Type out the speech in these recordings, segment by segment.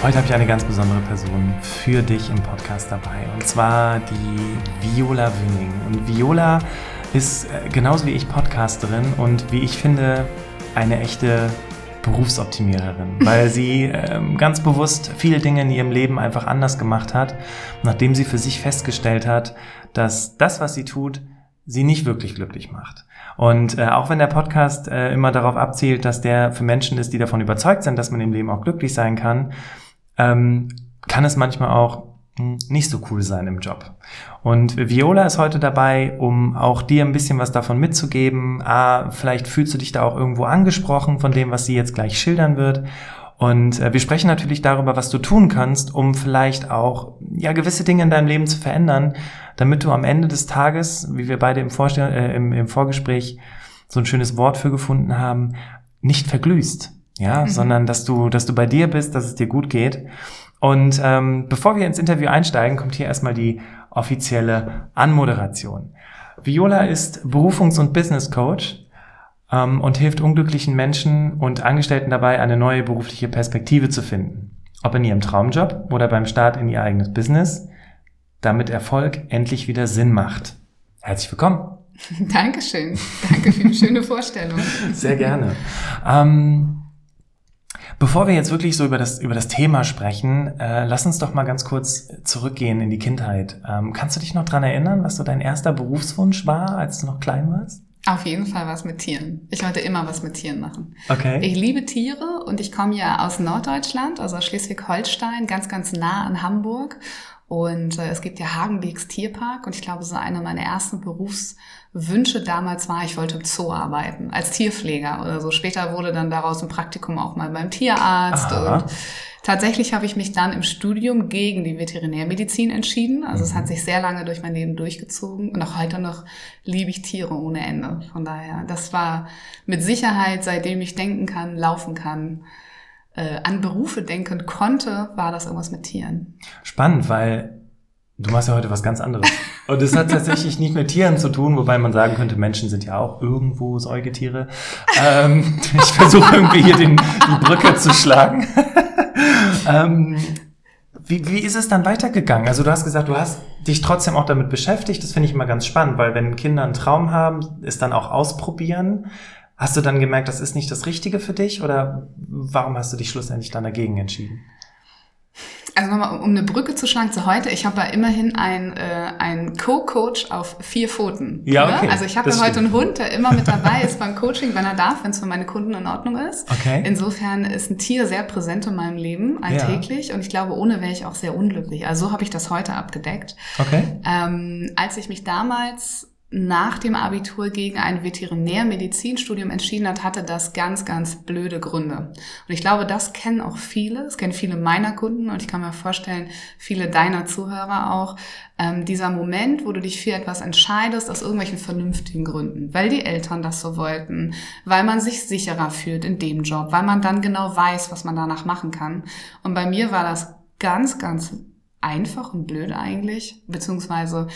Heute habe ich eine ganz besondere Person für dich im Podcast dabei und zwar die Viola Wüning. Und Viola ist äh, genauso wie ich Podcasterin und wie ich finde eine echte Berufsoptimiererin, weil sie ähm, ganz bewusst viele Dinge in ihrem Leben einfach anders gemacht hat, nachdem sie für sich festgestellt hat, dass das, was sie tut, sie nicht wirklich glücklich macht. Und äh, auch wenn der Podcast äh, immer darauf abzielt, dass der für Menschen ist, die davon überzeugt sind, dass man im Leben auch glücklich sein kann, ähm, kann es manchmal auch hm, nicht so cool sein im Job. Und Viola ist heute dabei, um auch dir ein bisschen was davon mitzugeben. Ah, vielleicht fühlst du dich da auch irgendwo angesprochen von dem, was sie jetzt gleich schildern wird. Und äh, wir sprechen natürlich darüber, was du tun kannst, um vielleicht auch ja gewisse Dinge in deinem Leben zu verändern, damit du am Ende des Tages, wie wir beide im, Vorstell äh, im, im Vorgespräch so ein schönes Wort für gefunden haben, nicht verglühst ja, mhm. sondern dass du, dass du bei dir bist, dass es dir gut geht. Und ähm, bevor wir ins Interview einsteigen, kommt hier erstmal die offizielle Anmoderation. Viola ist Berufungs- und Business Coach ähm, und hilft unglücklichen Menschen und Angestellten dabei, eine neue berufliche Perspektive zu finden. Ob in ihrem Traumjob oder beim Start in ihr eigenes Business, damit Erfolg endlich wieder Sinn macht. Herzlich willkommen. Dankeschön. Danke für die schöne Vorstellung. Sehr gerne. Ähm, Bevor wir jetzt wirklich so über das, über das Thema sprechen, äh, lass uns doch mal ganz kurz zurückgehen in die Kindheit. Ähm, kannst du dich noch dran erinnern, was so dein erster Berufswunsch war, als du noch klein warst? Auf jeden Fall was mit Tieren. Ich wollte immer was mit Tieren machen. Okay. Ich liebe Tiere und ich komme ja aus Norddeutschland, also aus Schleswig-Holstein, ganz, ganz nah an Hamburg. Und äh, es gibt ja Hagenbeeks Tierpark und ich glaube, so einer meiner ersten Berufswünsche damals war, ich wollte im Zoo arbeiten, als Tierpfleger oder so. Später wurde dann daraus ein Praktikum auch mal beim Tierarzt. Aha. Und tatsächlich habe ich mich dann im Studium gegen die Veterinärmedizin entschieden. Also mhm. es hat sich sehr lange durch mein Leben durchgezogen und auch heute noch liebe ich Tiere ohne Ende. Von daher, das war mit Sicherheit, seitdem ich denken kann, laufen kann, äh, an Berufe denken konnte, war das irgendwas mit Tieren. Spannend, weil du machst ja heute was ganz anderes. Und es hat tatsächlich nicht mit Tieren zu tun, wobei man sagen könnte, Menschen sind ja auch irgendwo Säugetiere. Ähm, ich versuche irgendwie hier den, die Brücke zu schlagen. ähm, wie, wie ist es dann weitergegangen? Also du hast gesagt, du hast dich trotzdem auch damit beschäftigt. Das finde ich immer ganz spannend, weil wenn Kinder einen Traum haben, es dann auch ausprobieren. Hast du dann gemerkt, das ist nicht das Richtige für dich oder warum hast du dich schlussendlich dann dagegen entschieden? Also nochmal, um eine Brücke zu schlagen zu heute, ich habe ja immerhin einen äh, Co-Coach auf vier Pfoten. Ja, okay. Also ich habe ja heute einen Hund, der immer mit dabei ist beim Coaching, wenn er darf, wenn es für meine Kunden in Ordnung ist. Okay. Insofern ist ein Tier sehr präsent in meinem Leben, alltäglich. Ja. Und ich glaube, ohne wäre ich auch sehr unglücklich. Also so habe ich das heute abgedeckt. Okay. Ähm, als ich mich damals nach dem Abitur gegen ein Veterinärmedizinstudium entschieden hat, hatte das ganz, ganz blöde Gründe. Und ich glaube, das kennen auch viele, das kennen viele meiner Kunden und ich kann mir vorstellen, viele deiner Zuhörer auch. Ähm, dieser Moment, wo du dich für etwas entscheidest, aus irgendwelchen vernünftigen Gründen, weil die Eltern das so wollten, weil man sich sicherer fühlt in dem Job, weil man dann genau weiß, was man danach machen kann. Und bei mir war das ganz, ganz einfach und blöd eigentlich, beziehungsweise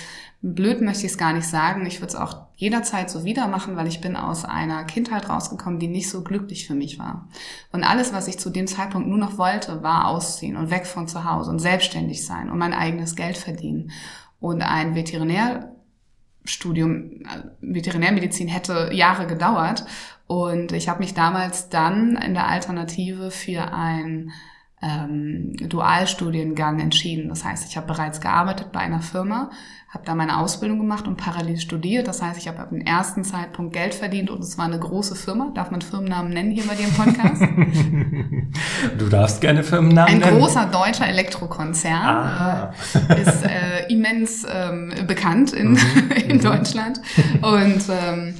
blöd möchte ich es gar nicht sagen. Ich würde es auch jederzeit so wieder machen, weil ich bin aus einer Kindheit rausgekommen, die nicht so glücklich für mich war. Und alles, was ich zu dem Zeitpunkt nur noch wollte, war ausziehen und weg von zu Hause und selbstständig sein und mein eigenes Geld verdienen. Und ein Veterinärstudium, äh, Veterinärmedizin hätte Jahre gedauert. Und ich habe mich damals dann in der Alternative für ein ähm, Dualstudiengang entschieden. Das heißt, ich habe bereits gearbeitet bei einer Firma, habe da meine Ausbildung gemacht und parallel studiert. Das heißt, ich habe ab dem ersten Zeitpunkt Geld verdient und es war eine große Firma. Darf man Firmennamen nennen hier bei dir im Podcast? du darfst gerne Firmennamen Ein nennen. Ein großer deutscher Elektrokonzern äh, ist äh, immens ähm, bekannt in, mhm. in mhm. Deutschland und ähm,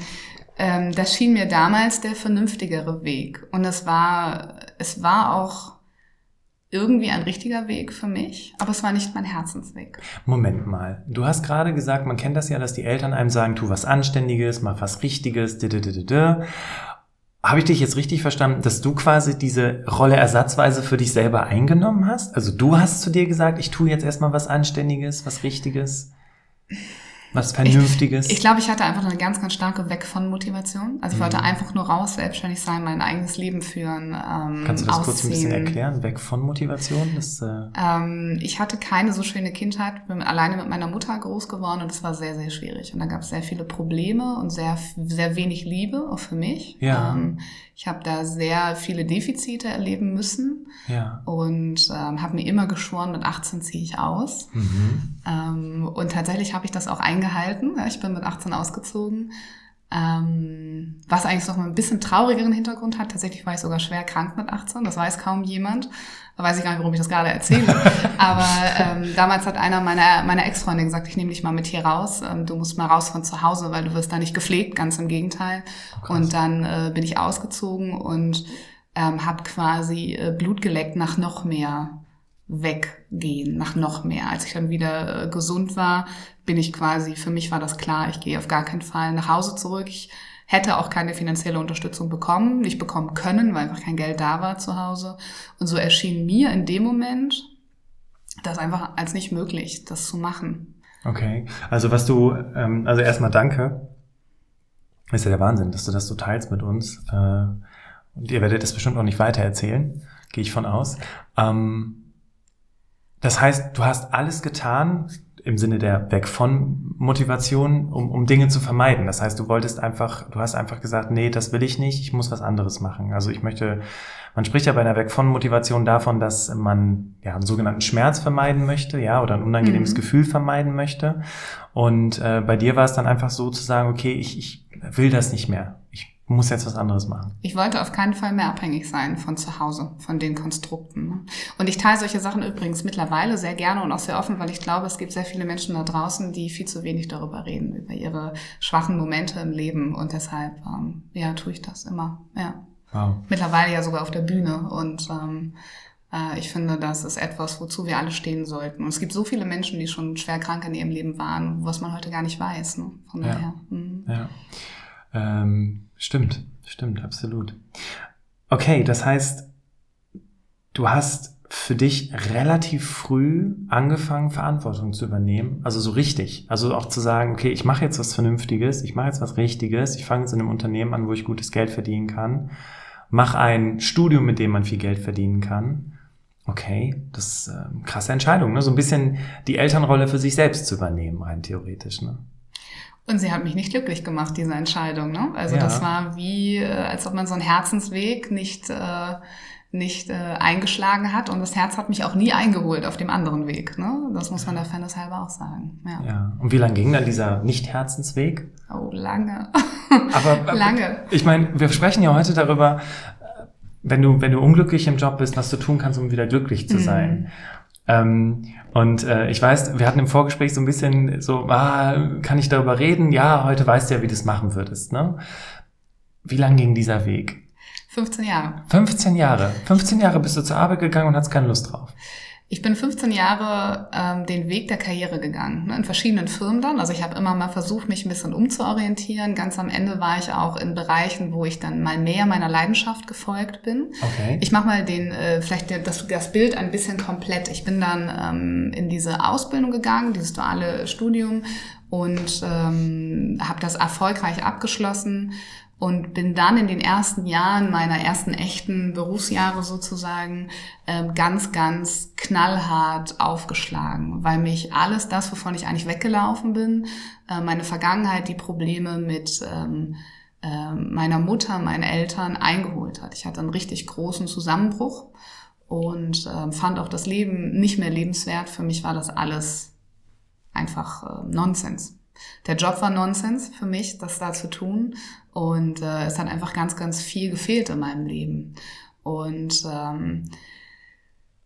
ähm, das schien mir damals der vernünftigere Weg. Und es war, es war auch irgendwie ein richtiger Weg für mich, aber es war nicht mein Herzensweg. Moment mal, du hast gerade gesagt, man kennt das ja, dass die Eltern einem sagen, tu was Anständiges, mach was Richtiges, habe ich dich jetzt richtig verstanden, dass du quasi diese Rolle ersatzweise für dich selber eingenommen hast? Also du hast zu dir gesagt, ich tue jetzt erstmal was Anständiges, was Richtiges? Was Vernünftiges? Ich, ich glaube, ich hatte einfach eine ganz, ganz starke Weg von Motivation. Also ich mhm. wollte einfach nur raus, selbstständig sein, mein eigenes Leben führen. Ähm, Kannst du das ausziehen. kurz ein bisschen erklären? Weg von Motivation? Das, äh ähm, ich hatte keine so schöne Kindheit, bin alleine mit meiner Mutter groß geworden und es war sehr, sehr schwierig. Und da gab es sehr viele Probleme und sehr, sehr wenig Liebe, auch für mich. Ja. Ähm, ich habe da sehr viele Defizite erleben müssen ja. und ähm, habe mir immer geschworen, mit 18 ziehe ich aus. Mhm. Ähm, und tatsächlich habe ich das auch eingehalten. Ich bin mit 18 ausgezogen. Ähm, was eigentlich noch mal ein bisschen traurigeren Hintergrund hat. Tatsächlich war ich sogar schwer krank mit 18. Das weiß kaum jemand. Da weiß ich gar nicht, warum ich das gerade erzähle. Aber ähm, damals hat einer meiner, meiner Ex-Freunde gesagt, ich nehme dich mal mit hier raus. Ähm, du musst mal raus von zu Hause, weil du wirst da nicht gepflegt. Ganz im Gegenteil. Oh, und dann äh, bin ich ausgezogen und ähm, habe quasi äh, Blut geleckt nach noch mehr weggehen, nach noch mehr. Als ich dann wieder äh, gesund war, bin ich quasi, für mich war das klar, ich gehe auf gar keinen Fall nach Hause zurück. Ich hätte auch keine finanzielle Unterstützung bekommen, nicht bekommen können, weil einfach kein Geld da war zu Hause. Und so erschien mir in dem Moment das einfach als nicht möglich, das zu machen. Okay, also was du, ähm, also erstmal danke. Ist ja der Wahnsinn, dass du das so teilst mit uns. Äh, und ihr werdet das bestimmt auch nicht weiter erzählen, gehe ich von aus. Ähm, das heißt, du hast alles getan im Sinne der Weg von Motivation, um, um Dinge zu vermeiden. Das heißt, du wolltest einfach, du hast einfach gesagt, nee, das will ich nicht, ich muss was anderes machen. Also ich möchte, man spricht ja bei einer Weg von Motivation davon, dass man ja einen sogenannten Schmerz vermeiden möchte, ja, oder ein unangenehmes mhm. Gefühl vermeiden möchte. Und äh, bei dir war es dann einfach so zu sagen, okay, ich, ich will das nicht mehr. Ich muss jetzt was anderes machen. Ich wollte auf keinen Fall mehr abhängig sein von zu Hause, von den Konstrukten. Ne? Und ich teile solche Sachen übrigens mittlerweile sehr gerne und auch sehr offen, weil ich glaube, es gibt sehr viele Menschen da draußen, die viel zu wenig darüber reden, über ihre schwachen Momente im Leben. Und deshalb, ähm, ja, tue ich das immer. Ja. Wow. Mittlerweile ja sogar auf der Bühne. Und ähm, äh, ich finde, das ist etwas, wozu wir alle stehen sollten. Und es gibt so viele Menschen, die schon schwer krank in ihrem Leben waren, was man heute gar nicht weiß. Ne? Von ja. daher. Mhm. Ja. Ähm Stimmt, stimmt, absolut. Okay, das heißt, du hast für dich relativ früh angefangen, Verantwortung zu übernehmen. Also so richtig. Also auch zu sagen, okay, ich mache jetzt was Vernünftiges, ich mache jetzt was Richtiges, ich fange jetzt in einem Unternehmen an, wo ich gutes Geld verdienen kann, mache ein Studium, mit dem man viel Geld verdienen kann. Okay, das ist eine krasse Entscheidung, ne? So ein bisschen die Elternrolle für sich selbst zu übernehmen, rein theoretisch, ne? Und sie hat mich nicht glücklich gemacht, diese Entscheidung. Ne? Also ja. das war wie, äh, als ob man so einen Herzensweg nicht, äh, nicht äh, eingeschlagen hat. Und das Herz hat mich auch nie eingeholt auf dem anderen Weg. Ne? Das muss man der Fairness halber auch sagen. Ja. ja. Und wie lange ging dann dieser Nicht-Herzensweg? Oh, lange. aber, aber lange. Ich meine, wir sprechen ja heute darüber, wenn du, wenn du unglücklich im Job bist, was du tun kannst, um wieder glücklich zu mhm. sein. Mhm. Ähm, und äh, ich weiß, wir hatten im Vorgespräch so ein bisschen so, ah, kann ich darüber reden? Ja, heute weißt du ja, wie du es machen würdest. Ne? Wie lang ging dieser Weg? 15 Jahre. 15 Jahre. 15 Jahre bist du zur Arbeit gegangen und hast keine Lust drauf. Ich bin 15 Jahre ähm, den Weg der Karriere gegangen, ne, in verschiedenen Firmen dann. Also ich habe immer mal versucht, mich ein bisschen umzuorientieren. Ganz am Ende war ich auch in Bereichen, wo ich dann mal mehr meiner Leidenschaft gefolgt bin. Okay. Ich mache mal den, äh, vielleicht das, das Bild ein bisschen komplett. Ich bin dann ähm, in diese Ausbildung gegangen, dieses duale Studium und ähm, habe das erfolgreich abgeschlossen und bin dann in den ersten Jahren meiner ersten echten Berufsjahre sozusagen ähm, ganz, ganz knallhart aufgeschlagen, weil mich alles das, wovon ich eigentlich weggelaufen bin, äh, meine Vergangenheit, die Probleme mit ähm, äh, meiner Mutter, meinen Eltern eingeholt hat. Ich hatte einen richtig großen Zusammenbruch und fand auch das Leben nicht mehr lebenswert. Für mich war das alles einfach Nonsens. Der Job war Nonsens für mich, das da zu tun. Und äh, es hat einfach ganz, ganz viel gefehlt in meinem Leben. Und ähm,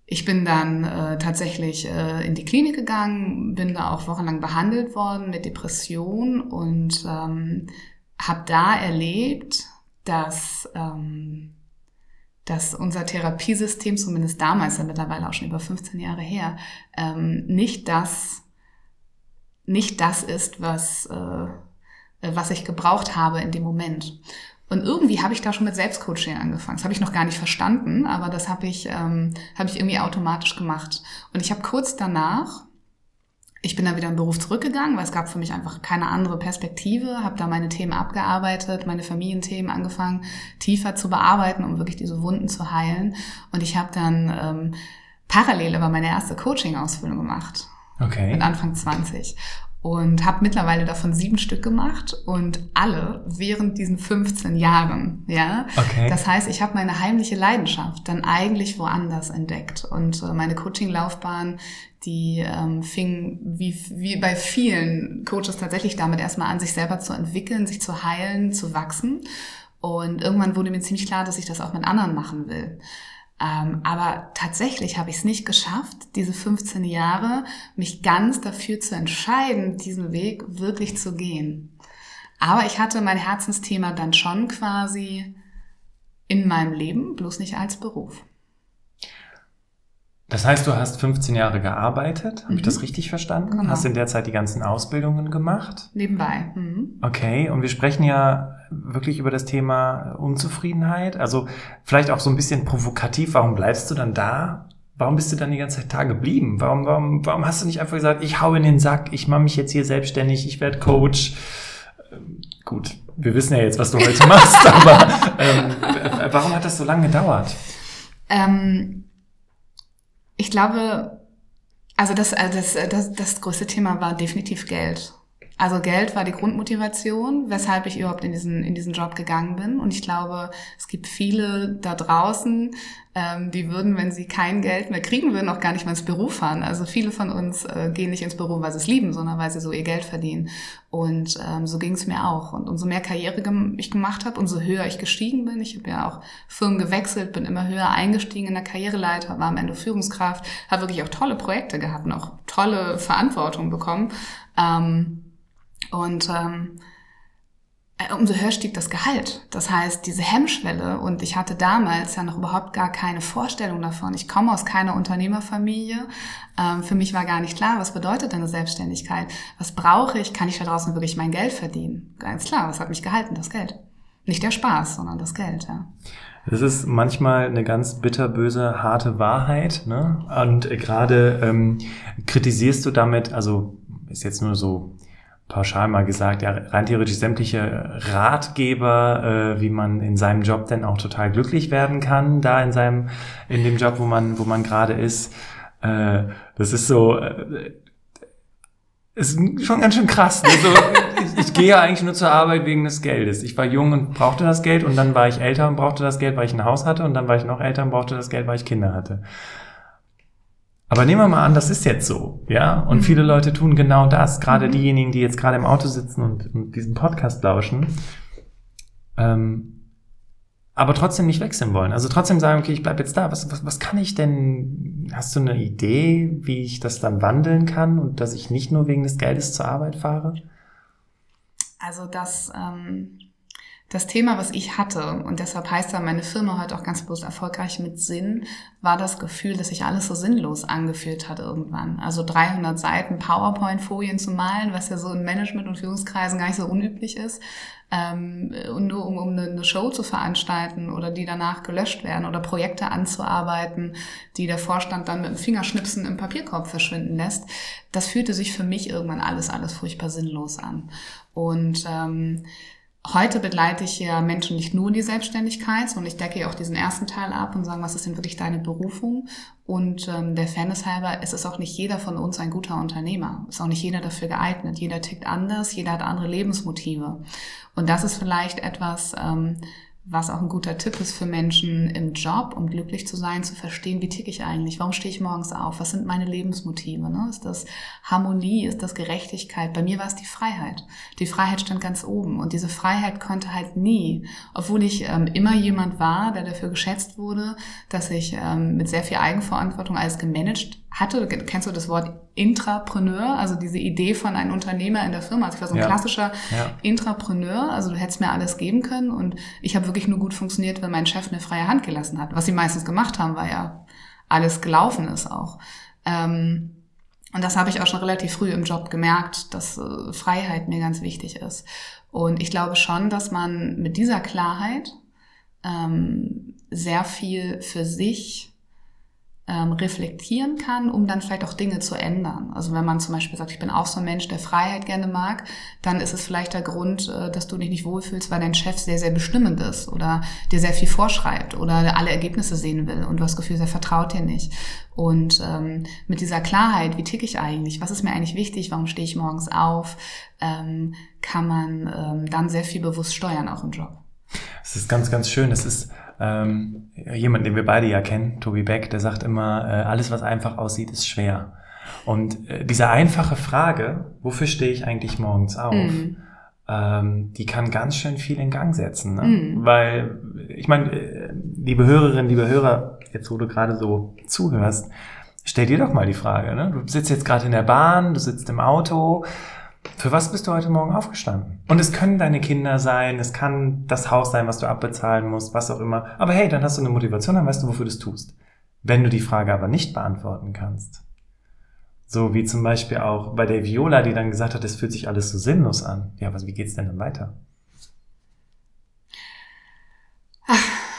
ich bin dann äh, tatsächlich äh, in die Klinik gegangen, bin da auch wochenlang behandelt worden mit Depression und ähm, habe da erlebt, dass, ähm, dass unser Therapiesystem, zumindest damals, ja mittlerweile auch schon über 15 Jahre her, ähm, nicht das nicht das ist, was äh, was ich gebraucht habe in dem Moment. Und irgendwie habe ich da schon mit Selbstcoaching angefangen. Das habe ich noch gar nicht verstanden, aber das habe ich, ähm, habe ich irgendwie automatisch gemacht. Und ich habe kurz danach, ich bin dann wieder im Beruf zurückgegangen, weil es gab für mich einfach keine andere Perspektive, habe da meine Themen abgearbeitet, meine Familienthemen angefangen tiefer zu bearbeiten, um wirklich diese Wunden zu heilen. Und ich habe dann ähm, parallel aber meine erste Coaching-Ausbildung gemacht. Okay. Mit Anfang 20 und habe mittlerweile davon sieben Stück gemacht und alle während diesen 15 Jahren. Ja, okay. das heißt, ich habe meine heimliche Leidenschaft dann eigentlich woanders entdeckt und äh, meine Coaching-Laufbahn, die ähm, fing wie, wie bei vielen Coaches tatsächlich damit erstmal an, sich selber zu entwickeln, sich zu heilen, zu wachsen. Und irgendwann wurde mir ziemlich klar, dass ich das auch mit anderen machen will. Ähm, aber tatsächlich habe ich es nicht geschafft, diese 15 Jahre, mich ganz dafür zu entscheiden, diesen Weg wirklich zu gehen. Aber ich hatte mein Herzensthema dann schon quasi in meinem Leben, bloß nicht als Beruf. Das heißt, du hast 15 Jahre gearbeitet, habe mhm. ich das richtig verstanden? Genau. Hast in der Zeit die ganzen Ausbildungen gemacht? Nebenbei. Mhm. Okay, und wir sprechen ja wirklich über das Thema Unzufriedenheit. Also vielleicht auch so ein bisschen provokativ, warum bleibst du dann da? Warum bist du dann die ganze Zeit da geblieben? Warum, warum, warum hast du nicht einfach gesagt, ich hau in den Sack, ich mache mich jetzt hier selbstständig, ich werde Coach? Ähm, gut, wir wissen ja jetzt, was du heute machst, aber ähm, warum hat das so lange gedauert? Ähm ich glaube, also das, äh, das, das, das größte Thema war definitiv Geld. Also Geld war die Grundmotivation, weshalb ich überhaupt in diesen, in diesen Job gegangen bin. Und ich glaube, es gibt viele da draußen, ähm, die würden, wenn sie kein Geld mehr kriegen würden, auch gar nicht mehr ins Büro fahren. Also viele von uns äh, gehen nicht ins Büro, weil sie es lieben, sondern weil sie so ihr Geld verdienen. Und ähm, so ging es mir auch. Und umso mehr Karriere ich gemacht habe, umso höher ich gestiegen bin. Ich habe ja auch Firmen gewechselt, bin immer höher eingestiegen in der Karriereleiter, war am Ende Führungskraft, habe wirklich auch tolle Projekte gehabt und auch tolle Verantwortung bekommen. Ähm, und ähm, äh, umso höher stieg das Gehalt. Das heißt, diese Hemmschwelle, und ich hatte damals ja noch überhaupt gar keine Vorstellung davon. Ich komme aus keiner Unternehmerfamilie. Ähm, für mich war gar nicht klar, was bedeutet eine Selbstständigkeit? Was brauche ich? Kann ich da draußen wirklich mein Geld verdienen? Ganz klar, was hat mich gehalten? Das Geld. Nicht der Spaß, sondern das Geld, ja. Das ist manchmal eine ganz bitterböse, harte Wahrheit. Ne? Und gerade ähm, kritisierst du damit, also ist jetzt nur so pauschal mal gesagt, ja, rein theoretisch sämtliche Ratgeber, äh, wie man in seinem Job denn auch total glücklich werden kann, da in seinem, in dem Job, wo man, wo man gerade ist. Äh, das ist so, äh, ist schon ganz schön krass. Also, ich, ich gehe ja eigentlich nur zur Arbeit wegen des Geldes. Ich war jung und brauchte das Geld und dann war ich älter und brauchte das Geld, weil ich ein Haus hatte und dann war ich noch älter und brauchte das Geld, weil ich Kinder hatte. Aber nehmen wir mal an, das ist jetzt so, ja. Und mhm. viele Leute tun genau das, gerade mhm. diejenigen, die jetzt gerade im Auto sitzen und, und diesen Podcast lauschen, ähm, aber trotzdem nicht wechseln wollen. Also trotzdem sagen, okay, ich bleib jetzt da. Was, was, was kann ich denn? Hast du eine Idee, wie ich das dann wandeln kann und dass ich nicht nur wegen des Geldes zur Arbeit fahre? Also das ähm, das Thema, was ich hatte, und deshalb heißt ja meine Firma heute auch ganz bewusst erfolgreich mit Sinn, war das Gefühl, dass sich alles so sinnlos angefühlt hat irgendwann. Also 300 Seiten PowerPoint-Folien zu malen, was ja so in Management- und Führungskreisen gar nicht so unüblich ist, ähm, und nur um, um eine Show zu veranstalten oder die danach gelöscht werden oder Projekte anzuarbeiten, die der Vorstand dann mit dem Fingerschnipsen im Papierkorb verschwinden lässt, das fühlte sich für mich irgendwann alles, alles furchtbar sinnlos an. Und ähm, Heute begleite ich ja Menschen nicht nur in die Selbstständigkeit, sondern ich decke ja auch diesen ersten Teil ab und sage, was ist denn wirklich deine Berufung? Und ähm, der Fairness halber, es ist auch nicht jeder von uns ein guter Unternehmer. Ist auch nicht jeder dafür geeignet. Jeder tickt anders, jeder hat andere Lebensmotive. Und das ist vielleicht etwas, ähm, was auch ein guter Tipp ist für Menschen im Job, um glücklich zu sein, zu verstehen, wie ticke ich eigentlich, warum stehe ich morgens auf, was sind meine Lebensmotive, ne? ist das Harmonie, ist das Gerechtigkeit, bei mir war es die Freiheit. Die Freiheit stand ganz oben und diese Freiheit konnte halt nie, obwohl ich ähm, immer jemand war, der dafür geschätzt wurde, dass ich ähm, mit sehr viel Eigenverantwortung alles gemanagt hatte. Kennst du das Wort Intrapreneur, also diese Idee von einem Unternehmer in der Firma? Also ich war so ein ja. klassischer ja. Intrapreneur, also du hättest mir alles geben können und ich habe wirklich nur gut funktioniert, wenn mein Chef mir freie Hand gelassen hat. Was sie meistens gemacht haben, war ja alles gelaufen ist auch. Ähm, und das habe ich auch schon relativ früh im Job gemerkt, dass äh, Freiheit mir ganz wichtig ist. Und ich glaube schon, dass man mit dieser Klarheit ähm, sehr viel für sich ähm, reflektieren kann, um dann vielleicht auch Dinge zu ändern. Also wenn man zum Beispiel sagt, ich bin auch so ein Mensch, der Freiheit gerne mag, dann ist es vielleicht der Grund, äh, dass du dich nicht wohlfühlst, weil dein Chef sehr, sehr bestimmend ist oder dir sehr viel vorschreibt oder alle Ergebnisse sehen will und du hast das Gefühl, er vertraut dir nicht. Und ähm, mit dieser Klarheit, wie ticke ich eigentlich, was ist mir eigentlich wichtig, warum stehe ich morgens auf, ähm, kann man ähm, dann sehr viel bewusst steuern, auch im Job. Es ist ganz, ganz schön. Es ist ähm, jemand, den wir beide ja kennen, Tobi Beck, der sagt immer, äh, alles, was einfach aussieht, ist schwer. Und äh, diese einfache Frage, wofür stehe ich eigentlich morgens auf, mhm. ähm, die kann ganz schön viel in Gang setzen. Ne? Mhm. Weil, ich meine, äh, liebe Hörerinnen, liebe Hörer, jetzt wo du gerade so zuhörst, stell dir doch mal die Frage. Ne? Du sitzt jetzt gerade in der Bahn, du sitzt im Auto, für was bist du heute Morgen aufgestanden? Und es können deine Kinder sein, es kann das Haus sein, was du abbezahlen musst, was auch immer. Aber hey, dann hast du eine Motivation, dann weißt du, wofür du es tust. Wenn du die Frage aber nicht beantworten kannst, so wie zum Beispiel auch bei der Viola, die dann gesagt hat, es fühlt sich alles so sinnlos an. Ja, was, wie geht's denn dann weiter?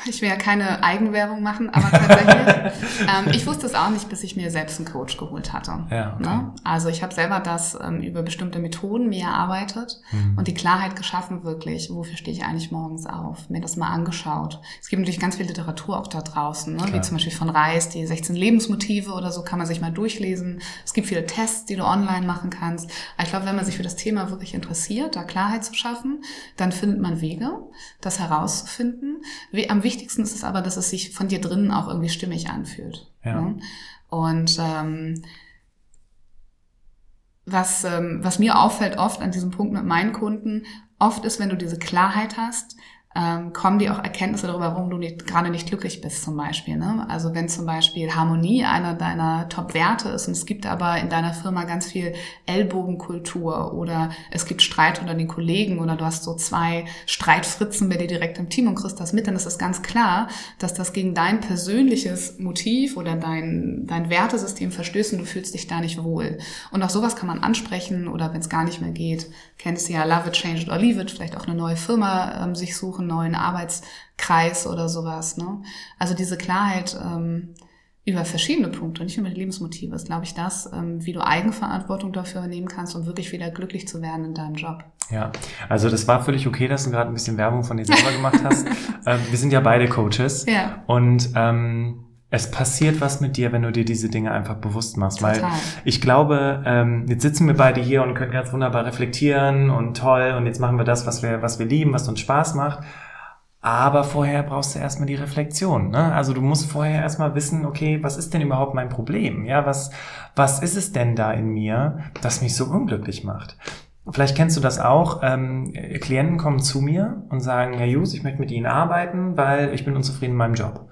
Ich will ja keine Eigenwerbung machen, aber tatsächlich, ähm, ich wusste es auch nicht, bis ich mir selbst einen Coach geholt hatte. Ja, okay. ne? Also ich habe selber das ähm, über bestimmte Methoden mir erarbeitet mhm. und die Klarheit geschaffen, wirklich, wofür stehe ich eigentlich morgens auf, mir das mal angeschaut. Es gibt natürlich ganz viel Literatur auch da draußen, ne? wie zum Beispiel von Reis, die 16 Lebensmotive oder so, kann man sich mal durchlesen. Es gibt viele Tests, die du online machen kannst. Aber ich glaube, wenn man sich für das Thema wirklich interessiert, da Klarheit zu schaffen, dann findet man Wege, das herauszufinden. Wie, am wichtigsten wichtigsten ist es aber, dass es sich von dir drinnen auch irgendwie stimmig anfühlt. Ja. Ne? Und ähm, was, ähm, was mir auffällt oft an diesem Punkt mit meinen Kunden, oft ist, wenn du diese Klarheit hast, ähm, kommen dir auch Erkenntnisse darüber, warum du nicht, gerade nicht glücklich bist zum Beispiel. Ne? Also wenn zum Beispiel Harmonie einer deiner Top-Werte ist und es gibt aber in deiner Firma ganz viel Ellbogenkultur oder es gibt Streit unter den Kollegen oder du hast so zwei Streitfritzen bei dir direkt im Team und kriegst das mit, dann ist es ganz klar, dass das gegen dein persönliches Motiv oder dein, dein Wertesystem verstößt und du fühlst dich da nicht wohl. Und auch sowas kann man ansprechen oder wenn es gar nicht mehr geht, kennst du ja Love it, Change it or Leave it, vielleicht auch eine neue Firma ähm, sich suchen, neuen Arbeitskreis oder sowas. Ne? Also diese Klarheit ähm, über verschiedene Punkte, nicht nur über die Lebensmotive, ist, glaube ich, das, ähm, wie du Eigenverantwortung dafür nehmen kannst, um wirklich wieder glücklich zu werden in deinem Job. Ja, also das war völlig okay, dass du gerade ein bisschen Werbung von dir selber gemacht hast. ähm, wir sind ja beide Coaches. Ja. Und ähm, es passiert was mit dir, wenn du dir diese Dinge einfach bewusst machst. Total. Weil ich glaube, ähm, jetzt sitzen wir beide hier und können ganz wunderbar reflektieren und toll und jetzt machen wir das, was wir, was wir lieben, was uns Spaß macht. Aber vorher brauchst du erstmal die Reflexion. Ne? Also du musst vorher erstmal wissen, okay, was ist denn überhaupt mein Problem? Ja, was, was ist es denn da in mir, das mich so unglücklich macht? Vielleicht kennst du das auch. Ähm, Klienten kommen zu mir und sagen, Herr Jus, ich möchte mit Ihnen arbeiten, weil ich bin unzufrieden in meinem Job.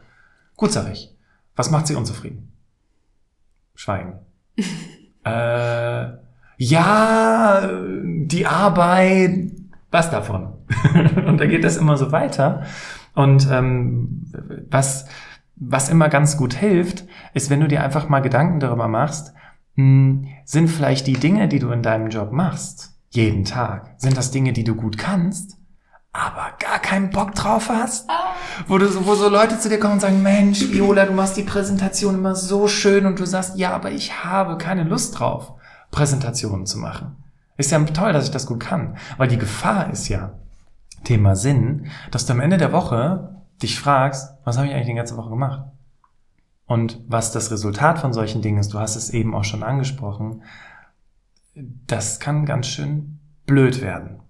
Gut, sag ich. Was macht sie unzufrieden? Schweigen. äh, ja, die Arbeit, was davon? und da geht das immer so weiter. Und ähm, was, was immer ganz gut hilft, ist, wenn du dir einfach mal Gedanken darüber machst, mh, hm, sind vielleicht die Dinge, die du in deinem Job machst, jeden Tag, sind das Dinge, die du gut kannst? Aber gar keinen Bock drauf hast, wo, du, wo so Leute zu dir kommen und sagen, Mensch, Viola, du machst die Präsentation immer so schön und du sagst, ja, aber ich habe keine Lust drauf, Präsentationen zu machen. Ist ja toll, dass ich das gut kann, weil die Gefahr ist ja, Thema Sinn, dass du am Ende der Woche dich fragst, was habe ich eigentlich die ganze Woche gemacht? Und was das Resultat von solchen Dingen ist, du hast es eben auch schon angesprochen, das kann ganz schön blöd werden.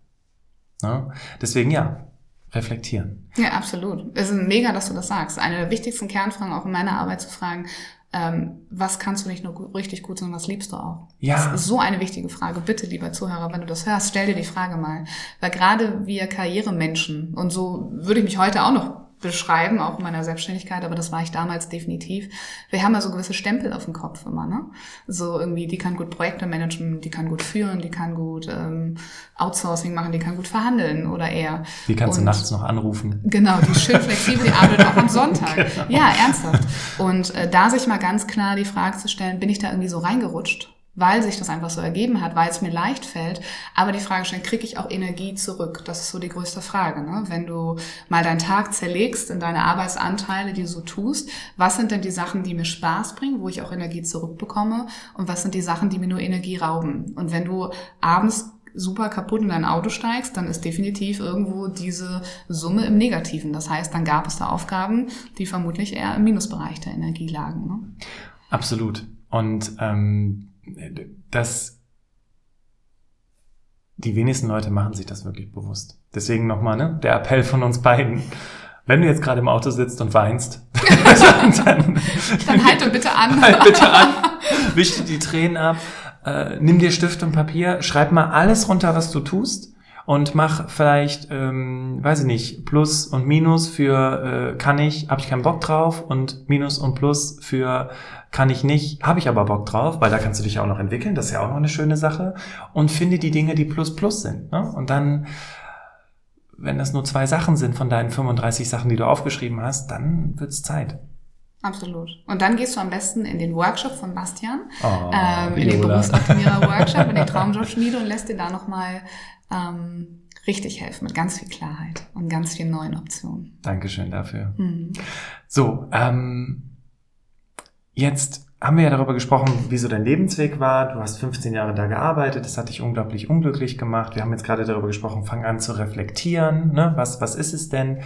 Ne? Deswegen ja, reflektieren. Ja, absolut. Es ist mega, dass du das sagst. Eine der wichtigsten Kernfragen auch in meiner Arbeit zu fragen, ähm, was kannst du nicht nur richtig gut, sondern was liebst du auch? Ja. Das ist so eine wichtige Frage. Bitte, lieber Zuhörer, wenn du das hörst, stell dir die Frage mal. Weil gerade wir Karrieremenschen, und so würde ich mich heute auch noch beschreiben, auch in meiner Selbstständigkeit, aber das war ich damals definitiv. Wir haben ja so gewisse Stempel auf dem Kopf immer, ne? So irgendwie, die kann gut Projekte managen, die kann gut führen, die kann gut ähm, Outsourcing machen, die kann gut verhandeln oder eher. Die kannst Und, du nachts noch anrufen. Genau, die ist schön flexibel, die arbeitet auch am Sonntag. Genau. Ja, ernsthaft. Und äh, da sich mal ganz klar die Frage zu stellen, bin ich da irgendwie so reingerutscht? Weil sich das einfach so ergeben hat, weil es mir leicht fällt. Aber die Frage stellt, kriege ich auch Energie zurück? Das ist so die größte Frage. Ne? Wenn du mal deinen Tag zerlegst in deine Arbeitsanteile, die du so tust, was sind denn die Sachen, die mir Spaß bringen, wo ich auch Energie zurückbekomme? Und was sind die Sachen, die mir nur Energie rauben? Und wenn du abends super kaputt in dein Auto steigst, dann ist definitiv irgendwo diese Summe im Negativen. Das heißt, dann gab es da Aufgaben, die vermutlich eher im Minusbereich der Energie lagen. Ne? Absolut. Und ähm dass die wenigsten Leute machen sich das wirklich bewusst. Deswegen nochmal, ne, der Appell von uns beiden. Wenn du jetzt gerade im Auto sitzt und weinst, dann, dann halte bitte an. Halt bitte an, wisch die Tränen ab, äh, nimm dir Stift und Papier, schreib mal alles runter, was du tust und mach vielleicht, ähm, weiß ich nicht, Plus und Minus für äh, kann ich, habe ich keinen Bock drauf und Minus und Plus für kann ich nicht, habe ich aber Bock drauf, weil da kannst du dich ja auch noch entwickeln, das ist ja auch noch eine schöne Sache und finde die Dinge, die Plus Plus sind. Ne? Und dann, wenn das nur zwei Sachen sind von deinen 35 Sachen, die du aufgeschrieben hast, dann wird's Zeit. Absolut. Und dann gehst du am besten in den Workshop von Bastian, oh, ähm, in den Berufsoptimierer-Workshop, in die Traumjobschmiede und lässt dir da nochmal ähm, richtig helfen mit ganz viel Klarheit und ganz vielen neuen Optionen. Dankeschön dafür. Mhm. So, ähm, jetzt haben wir ja darüber gesprochen, wie so dein Lebensweg war. Du hast 15 Jahre da gearbeitet, das hat dich unglaublich unglücklich gemacht. Wir haben jetzt gerade darüber gesprochen, fang an zu reflektieren. Ne? Was, was ist es denn?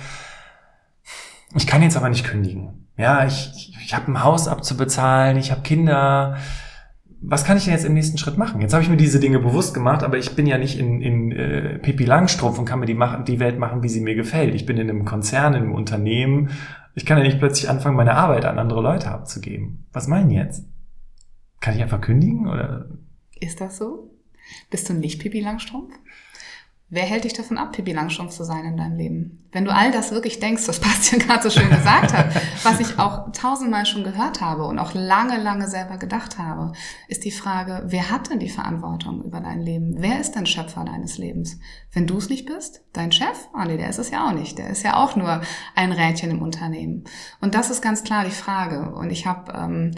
Ich kann jetzt aber nicht kündigen. Ja, ich, ich, ich habe ein Haus abzubezahlen, ich habe Kinder was kann ich denn jetzt im nächsten Schritt machen? Jetzt habe ich mir diese Dinge bewusst gemacht, aber ich bin ja nicht in, in äh, Pippi Langstrumpf und kann mir die, machen, die Welt machen, wie sie mir gefällt. Ich bin in einem Konzern, in einem Unternehmen. Ich kann ja nicht plötzlich anfangen, meine Arbeit an andere Leute abzugeben. Was meinen jetzt? Kann ich einfach kündigen oder? Ist das so? Bist du nicht Pippi Langstrumpf? Wer hält dich davon ab, Pippi Langstrumpf zu sein in deinem Leben? Wenn du all das wirklich denkst, was Bastian gerade so schön gesagt hat, was ich auch tausendmal schon gehört habe und auch lange, lange selber gedacht habe, ist die Frage, wer hat denn die Verantwortung über dein Leben? Wer ist denn Schöpfer deines Lebens? Wenn du es nicht bist, dein Chef? Ah nee, der ist es ja auch nicht. Der ist ja auch nur ein Rädchen im Unternehmen. Und das ist ganz klar die Frage. Und ich habe... Ähm,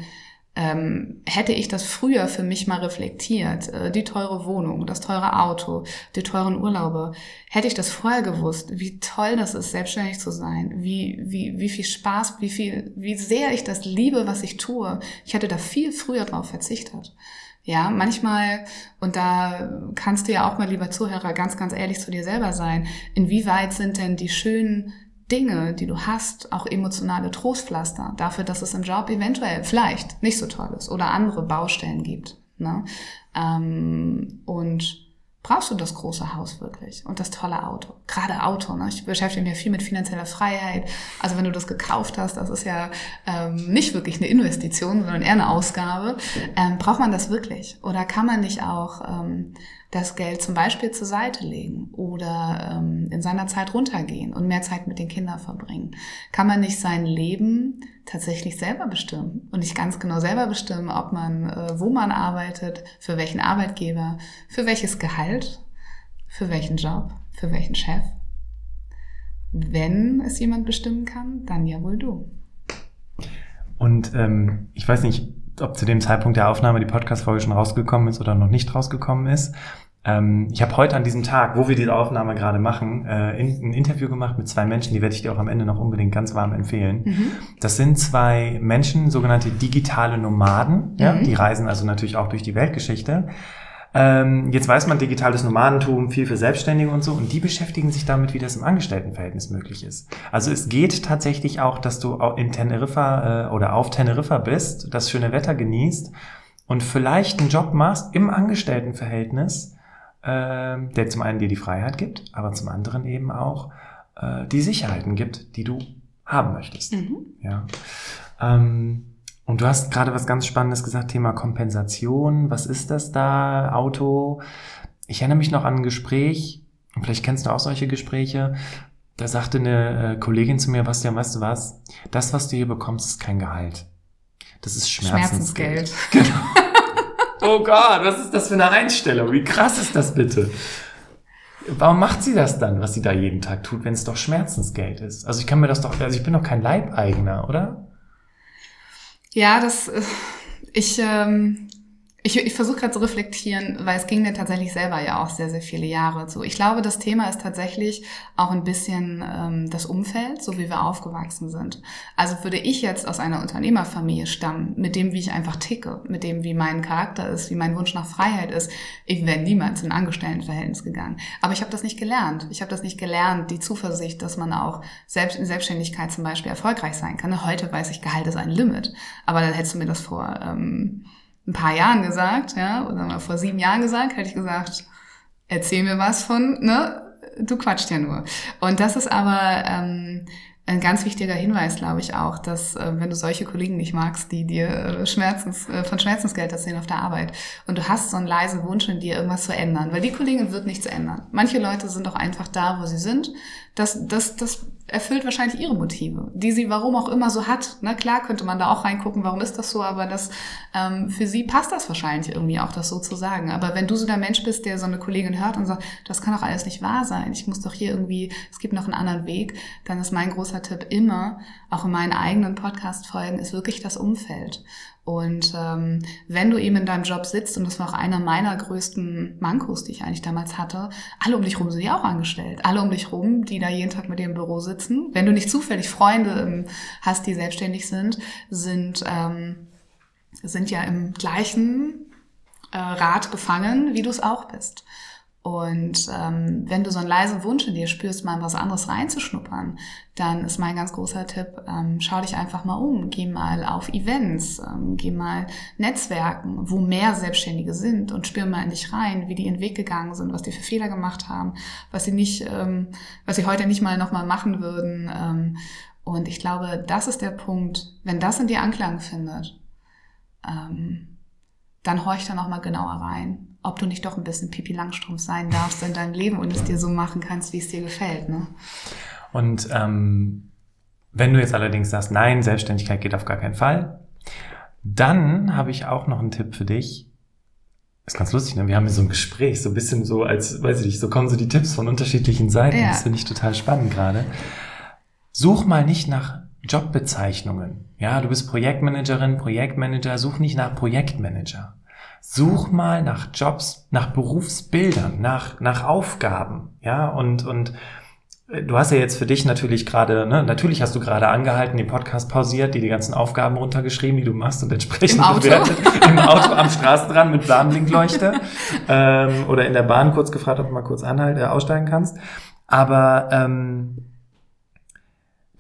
ähm, hätte ich das früher für mich mal reflektiert, äh, die teure Wohnung, das teure Auto, die teuren Urlaube, hätte ich das vorher gewusst, wie toll das ist, selbstständig zu sein, wie, wie, wie viel Spaß, wie viel, wie sehr ich das liebe, was ich tue, ich hätte da viel früher drauf verzichtet. Ja, manchmal, und da kannst du ja auch mal, lieber Zuhörer, ganz, ganz ehrlich zu dir selber sein, inwieweit sind denn die schönen Dinge, die du hast, auch emotionale Trostpflaster dafür, dass es im Job eventuell vielleicht nicht so toll ist oder andere Baustellen gibt. Ne? Ähm, und brauchst du das große Haus wirklich und das tolle Auto? Gerade Auto, ne? ich beschäftige mich viel mit finanzieller Freiheit. Also wenn du das gekauft hast, das ist ja ähm, nicht wirklich eine Investition, sondern eher eine Ausgabe. Ähm, braucht man das wirklich? Oder kann man nicht auch ähm, das Geld zum Beispiel zur Seite legen oder ähm, in seiner Zeit runtergehen und mehr Zeit mit den Kindern verbringen? Kann man nicht sein Leben tatsächlich selber bestimmen und nicht ganz genau selber bestimmen, ob man, äh, wo man arbeitet, für welchen Arbeitgeber, für welches Gehalt, für welchen Job, für welchen Chef? Wenn es jemand bestimmen kann, dann ja wohl du. Und ähm, ich weiß nicht, ob zu dem Zeitpunkt der Aufnahme die Podcast-Folge schon rausgekommen ist oder noch nicht rausgekommen ist. Ähm, ich habe heute an diesem Tag, wo wir diese Aufnahme gerade machen, äh, in, ein Interview gemacht mit zwei Menschen, die werde ich dir auch am Ende noch unbedingt ganz warm empfehlen. Mhm. Das sind zwei Menschen, sogenannte digitale Nomaden, mhm. ja, die reisen also natürlich auch durch die Weltgeschichte. Ähm, jetzt weiß man digitales Nomadentum, viel für Selbstständige und so, und die beschäftigen sich damit, wie das im Angestelltenverhältnis möglich ist. Also es geht tatsächlich auch, dass du in Teneriffa äh, oder auf Teneriffa bist, das schöne Wetter genießt und vielleicht einen Job machst im Angestelltenverhältnis, äh, der zum einen dir die Freiheit gibt, aber zum anderen eben auch äh, die Sicherheiten gibt, die du haben möchtest. Mhm. Ja. Ähm, und du hast gerade was ganz Spannendes gesagt, Thema Kompensation. Was ist das da? Auto? Ich erinnere mich noch an ein Gespräch, und vielleicht kennst du auch solche Gespräche. Da sagte eine äh, Kollegin zu mir, Bastian, weißt du was? Das, was du hier bekommst, ist kein Gehalt. Das ist Schmerzensgeld. Schmerzensgeld. Genau. oh Gott, was ist das für eine Einstellung? Wie krass ist das bitte? Warum macht sie das dann, was sie da jeden Tag tut, wenn es doch Schmerzensgeld ist? Also ich kann mir das doch, also ich bin doch kein Leibeigener, oder? Ja, das, äh, ich, ähm, ich, ich versuche gerade zu reflektieren, weil es ging mir tatsächlich selber ja auch sehr, sehr viele Jahre so. Ich glaube, das Thema ist tatsächlich auch ein bisschen ähm, das Umfeld, so wie wir aufgewachsen sind. Also würde ich jetzt aus einer Unternehmerfamilie stammen, mit dem, wie ich einfach ticke, mit dem, wie mein Charakter ist, wie mein Wunsch nach Freiheit ist, ich wäre niemals in ein Angestelltenverhältnis gegangen. Aber ich habe das nicht gelernt. Ich habe das nicht gelernt, die Zuversicht, dass man auch selbst in Selbstständigkeit zum Beispiel erfolgreich sein kann. Heute weiß ich, Gehalt ist ein Limit. Aber dann hättest du mir das vor... Ähm, ein paar Jahren gesagt, ja, oder mal vor sieben Jahren gesagt, hätte ich gesagt, erzähl mir was von, ne, du quatscht ja nur. Und das ist aber ähm, ein ganz wichtiger Hinweis, glaube ich auch, dass äh, wenn du solche Kollegen nicht magst, die dir äh, Schmerzens, äh, von Schmerzensgeld erzählen auf der Arbeit und du hast so einen leisen Wunsch in dir, irgendwas zu ändern, weil die Kollegin wird nichts ändern. Manche Leute sind auch einfach da, wo sie sind. Das, das, das erfüllt wahrscheinlich ihre Motive, die sie warum auch immer so hat. Na klar könnte man da auch reingucken, warum ist das so, aber das ähm, für sie passt das wahrscheinlich irgendwie auch, das so zu sagen. Aber wenn du so der Mensch bist, der so eine Kollegin hört und sagt, das kann doch alles nicht wahr sein, ich muss doch hier irgendwie, es gibt noch einen anderen Weg, dann ist mein großer Tipp immer, auch in meinen eigenen Podcast-Folgen, ist wirklich das Umfeld. Und ähm, wenn du eben in deinem Job sitzt, und das war auch einer meiner größten Mankos, die ich eigentlich damals hatte, alle um dich rum sind ja auch angestellt. Alle um dich rum, die da jeden Tag mit dir im Büro sitzen. Wenn du nicht zufällig Freunde ähm, hast, die selbstständig sind, sind, ähm, sind ja im gleichen äh, Rad gefangen, wie du es auch bist. Und ähm, wenn du so einen leisen Wunsch in dir spürst, mal in was anderes reinzuschnuppern, dann ist mein ganz großer Tipp, ähm, schau dich einfach mal um, geh mal auf Events, ähm, geh mal Netzwerken, wo mehr Selbstständige sind und spür mal in dich rein, wie die in den Weg gegangen sind, was die für Fehler gemacht haben, was sie nicht, ähm, was sie heute nicht mal nochmal machen würden. Ähm, und ich glaube, das ist der Punkt, wenn das in dir Anklang findet, ähm, dann horch da nochmal genauer rein ob du nicht doch ein bisschen Pipi Langstrumpf sein darfst in deinem Leben und es dir so machen kannst, wie es dir gefällt. Ne? Und ähm, wenn du jetzt allerdings sagst, nein, Selbstständigkeit geht auf gar keinen Fall, dann habe ich auch noch einen Tipp für dich. ist ganz lustig, ne? Wir haben hier so ein Gespräch, so ein bisschen so, als, weiß ich nicht, so kommen so die Tipps von unterschiedlichen Seiten. Ja. Das finde ich total spannend gerade. Such mal nicht nach Jobbezeichnungen. Ja, du bist Projektmanagerin, Projektmanager, such nicht nach Projektmanager. Such mal nach Jobs, nach Berufsbildern, nach, nach Aufgaben, ja, und, und äh, du hast ja jetzt für dich natürlich gerade, ne, natürlich hast du gerade angehalten, den Podcast pausiert, dir die ganzen Aufgaben runtergeschrieben, die du machst und entsprechend Im Auto. bewertet. Im Auto am Straßenrand mit Blamlinkleuchte ähm, oder in der Bahn kurz gefragt, ob du mal kurz anhalt, äh, aussteigen kannst. Aber ähm,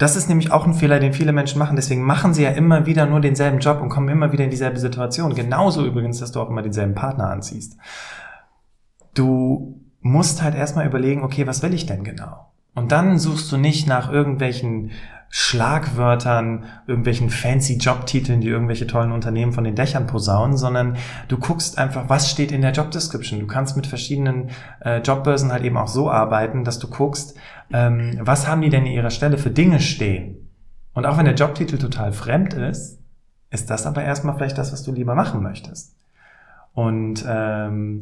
das ist nämlich auch ein Fehler, den viele Menschen machen. Deswegen machen sie ja immer wieder nur denselben Job und kommen immer wieder in dieselbe Situation. Genauso übrigens, dass du auch immer denselben Partner anziehst. Du musst halt erstmal überlegen, okay, was will ich denn genau? Und dann suchst du nicht nach irgendwelchen Schlagwörtern, irgendwelchen fancy Jobtiteln, die irgendwelche tollen Unternehmen von den Dächern posaunen, sondern du guckst einfach, was steht in der Job Description. Du kannst mit verschiedenen äh, Jobbörsen halt eben auch so arbeiten, dass du guckst, ähm, was haben die denn in ihrer Stelle für Dinge stehen. Und auch wenn der Jobtitel total fremd ist, ist das aber erstmal vielleicht das, was du lieber machen möchtest. Und ähm,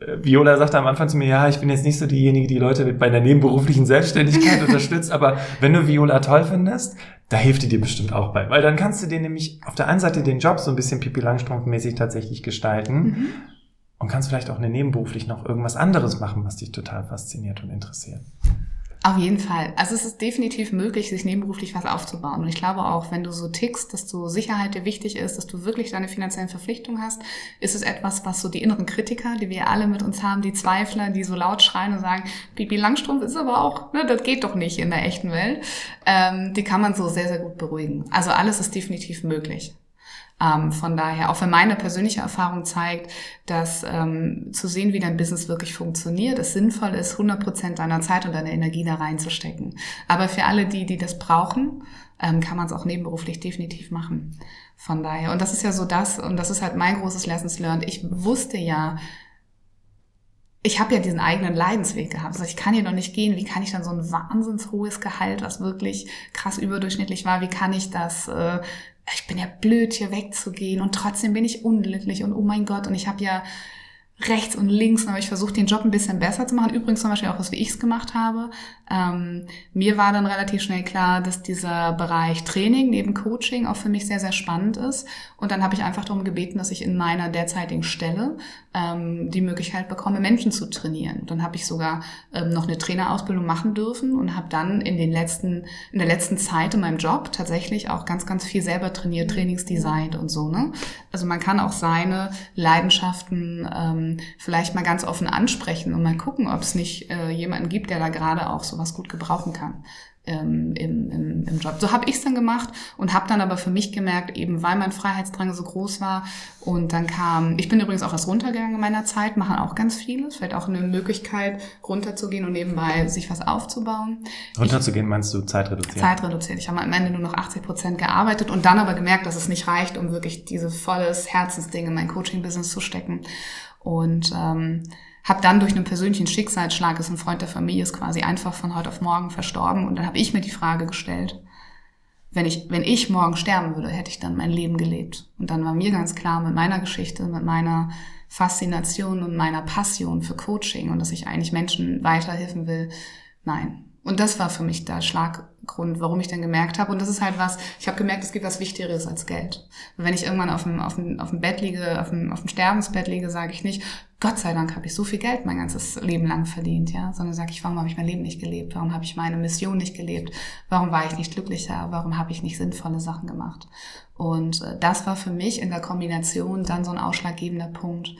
Viola sagte am Anfang zu mir, ja, ich bin jetzt nicht so diejenige, die Leute bei der nebenberuflichen Selbstständigkeit unterstützt, aber wenn du Viola toll findest, da hilft die dir bestimmt auch bei. Weil dann kannst du dir nämlich auf der einen Seite den Job so ein bisschen Pipi Langstrumpf-mäßig tatsächlich gestalten mhm. und kannst vielleicht auch eine nebenberuflich noch irgendwas anderes machen, was dich total fasziniert und interessiert. Auf jeden Fall. Also es ist definitiv möglich, sich nebenberuflich was aufzubauen. Und ich glaube auch, wenn du so tickst, dass du Sicherheit dir wichtig ist, dass du wirklich deine finanziellen Verpflichtungen hast, ist es etwas, was so die inneren Kritiker, die wir alle mit uns haben, die Zweifler, die so laut schreien und sagen, Bibi Langstrumpf ist aber auch, ne, das geht doch nicht in der echten Welt, ähm, die kann man so sehr, sehr gut beruhigen. Also alles ist definitiv möglich. Ähm, von daher, auch wenn meine persönliche Erfahrung zeigt, dass ähm, zu sehen, wie dein Business wirklich funktioniert, es sinnvoll ist, 100 Prozent deiner Zeit und deiner Energie da reinzustecken. Aber für alle die, die das brauchen, ähm, kann man es auch nebenberuflich definitiv machen. Von daher, und das ist ja so das, und das ist halt mein großes Lessons learned. Ich wusste ja, ich habe ja diesen eigenen Leidensweg gehabt. Also ich kann hier noch nicht gehen. Wie kann ich dann so ein wahnsinns hohes Gehalt, was wirklich krass überdurchschnittlich war, wie kann ich das? Äh, ich bin ja blöd, hier wegzugehen und trotzdem bin ich unglücklich und oh mein Gott. Und ich habe ja rechts und links habe ich versucht, den Job ein bisschen besser zu machen. Übrigens zum Beispiel auch was, wie ich es gemacht habe. Ähm, mir war dann relativ schnell klar, dass dieser Bereich Training neben Coaching auch für mich sehr, sehr spannend ist. Und dann habe ich einfach darum gebeten, dass ich in meiner derzeitigen Stelle ähm, die Möglichkeit bekomme, Menschen zu trainieren. Dann habe ich sogar ähm, noch eine Trainerausbildung machen dürfen und habe dann in den letzten, in der letzten Zeit in meinem Job tatsächlich auch ganz, ganz viel selber trainiert, Trainingsdesign und so. Ne? Also man kann auch seine Leidenschaften ähm, vielleicht mal ganz offen ansprechen und mal gucken, ob es nicht äh, jemanden gibt, der da gerade auch sowas gut gebrauchen kann ähm, im, im, im Job. So habe ich es dann gemacht und habe dann aber für mich gemerkt, eben weil mein Freiheitsdrang so groß war und dann kam, ich bin übrigens auch erst runtergegangen in meiner Zeit, machen auch ganz viele, vielleicht auch eine Möglichkeit runterzugehen und nebenbei sich was aufzubauen. Runterzugehen meinst du Zeit reduziert? Zeit reduziert. Ich habe am Ende nur noch 80 Prozent gearbeitet und dann aber gemerkt, dass es nicht reicht, um wirklich dieses volles Herzensding in mein Coaching-Business zu stecken und ähm, habe dann durch einen persönlichen Schicksalsschlag, ist ein Freund der Familie, ist quasi einfach von heute auf morgen verstorben. Und dann habe ich mir die Frage gestellt, wenn ich, wenn ich morgen sterben würde, hätte ich dann mein Leben gelebt. Und dann war mir ganz klar mit meiner Geschichte, mit meiner Faszination und meiner Passion für Coaching und dass ich eigentlich Menschen weiterhelfen will, nein. Und das war für mich der Schlaggrund, warum ich dann gemerkt habe. Und das ist halt was, ich habe gemerkt, es gibt was Wichtigeres als Geld. Und wenn ich irgendwann auf dem, auf dem, auf dem Bett liege, auf dem, auf dem Sterbensbett liege, sage ich nicht, Gott sei Dank habe ich so viel Geld mein ganzes Leben lang verdient, ja, sondern sage ich, warum habe ich mein Leben nicht gelebt? Warum habe ich meine Mission nicht gelebt? Warum war ich nicht glücklicher? Warum habe ich nicht sinnvolle Sachen gemacht? Und äh, das war für mich in der Kombination dann so ein ausschlaggebender Punkt,